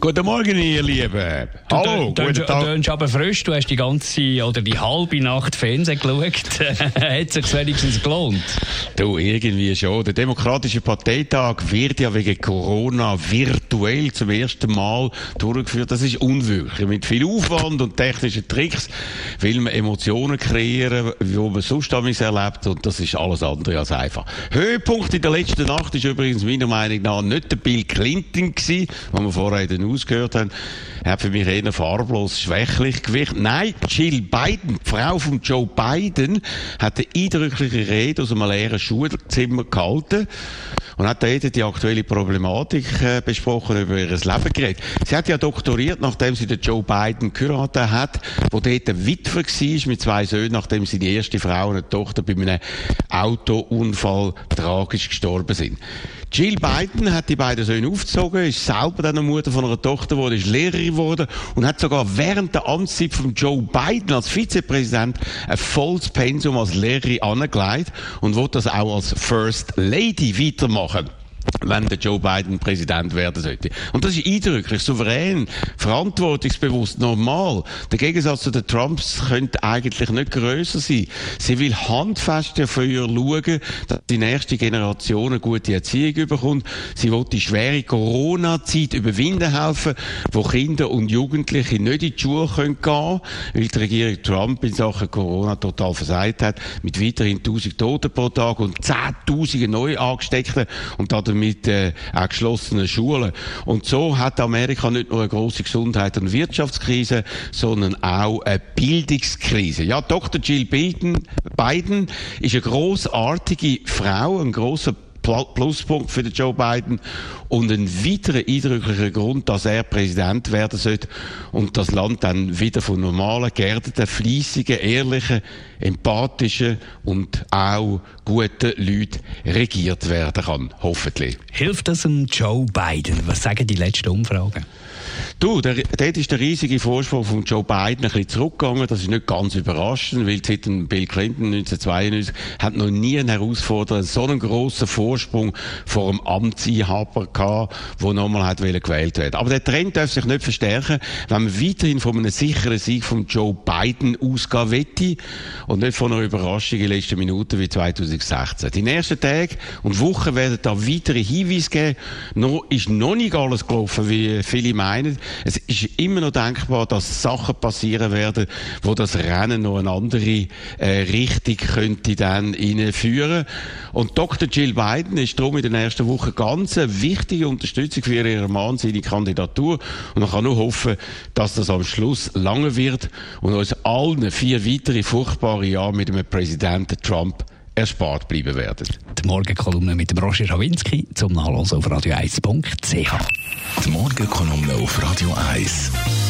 Guten Morgen, ihr Lieben. Hallo, du, guten Tag. Du tönst aber frisch, du hast die ganze oder die halbe Nacht Fernsehen geschaut. Hat sich wenigstens gelohnt? Du, irgendwie schon. Der Demokratische Parteitag wird ja wegen Corona virtuell zum ersten Mal durchgeführt. Das ist unwirklich. Mit viel Aufwand und technischen Tricks will man Emotionen kreieren, wie man sonst erlebt. Und das ist alles andere als einfach. Höhepunkt in der letzten Nacht ist übrigens meiner Meinung nach nicht der Bill Clinton gewesen, den wir vorher ausgehört haben. Hat für mich eher farblos, schwächlich gewirkt. Nein, Jill Biden, die Frau von Joe Biden, hat eine eindrückliche Rede aus einem leeren Schulzimmer gehalten und hat dort die aktuelle Problematik äh, besprochen, über ihr Leben geredet. Sie hat ja doktoriert, nachdem sie den Joe Biden geheiratet hat, wo dort ein Witwer war mit zwei Söhnen, nachdem sie die erste Frau und eine Tochter bei einem Autounfall tragisch gestorben sind. Jill Biden hat die beiden Söhne aufgezogen, ist selber dann eine Mutter von einer Tochter geworden, ist Lehrerin geworden und hat sogar während der Amtszeit von Joe Biden als Vizepräsident ein volles Pensum als Lehrerin angelegt und wird das auch als First Lady weitermachen wenn der Joe Biden Präsident werden sollte. Und das ist eindrücklich, souverän, verantwortungsbewusst, normal. Der Gegensatz zu den Trumps könnte eigentlich nicht größer sein. Sie will handfest dafür schauen, dass die nächste Generation eine gute Erziehung bekommt. Sie will die schwere Corona-Zeit überwinden helfen, wo Kinder und Jugendliche nicht in die Schule gehen können, weil die Regierung Trump in Sachen Corona total versagt hat, mit weiterhin 1000 Toten pro Tag und 10.000 neu angesteckten und damit äh, auch geschlossenen Schulen. Und so hat Amerika nicht nur eine große Gesundheit- und Wirtschaftskrise, sondern auch eine Bildungskrise. Ja, Dr. Jill Biden, Biden ist eine großartige Frau, ein großer Pluspunkt für den Joe Biden und ein weiterer eindrücklicher Grund, dass er Präsident werden sollte und das Land dann wieder von normalen, geerdeten, fleissigen, ehrlichen, empathischen und auch guten Leuten regiert werden kann, hoffentlich. Hilft das dem Joe Biden? Was sagen die letzten Umfragen? Du, der, dort ist der riesige Vorsprung von Joe Biden ein bisschen zurückgegangen. Das ist nicht ganz überraschend, weil seit Bill Clinton 1992 hat noch nie ein Herausforderer so einen grossen Vorsprung vor einem Amtsinhaber gehabt, der nochmal hat gewählt werden. Aber der Trend darf sich nicht verstärken, wenn man weiterhin von einem sicheren Sieg von Joe Biden ausgehen wette und nicht von einer Überraschung in den letzten Minuten wie 2016. Die nächsten Tage und Wochen werden da weitere Hinweise geben. Noch ist noch nicht alles gelaufen, wie viele meinen. Es ist immer noch denkbar, dass Sachen passieren werden, wo das Rennen noch eine andere äh, Richtung könnte dann führen. Und Dr. Jill Biden ist darum in den ersten Wochen ganz eine wichtige Unterstützung für ihren Mann, seine Kandidatur. Und man kann nur hoffen, dass das am Schluss lange wird und uns allen vier weitere furchtbare Jahre mit dem Präsidenten Trump erspart bleiben werden. Die Morgenkolumne mit dem Roger Schawinski zum Nachlesen auf radio1.ch. Die Morgenkolumne auf Radio 1.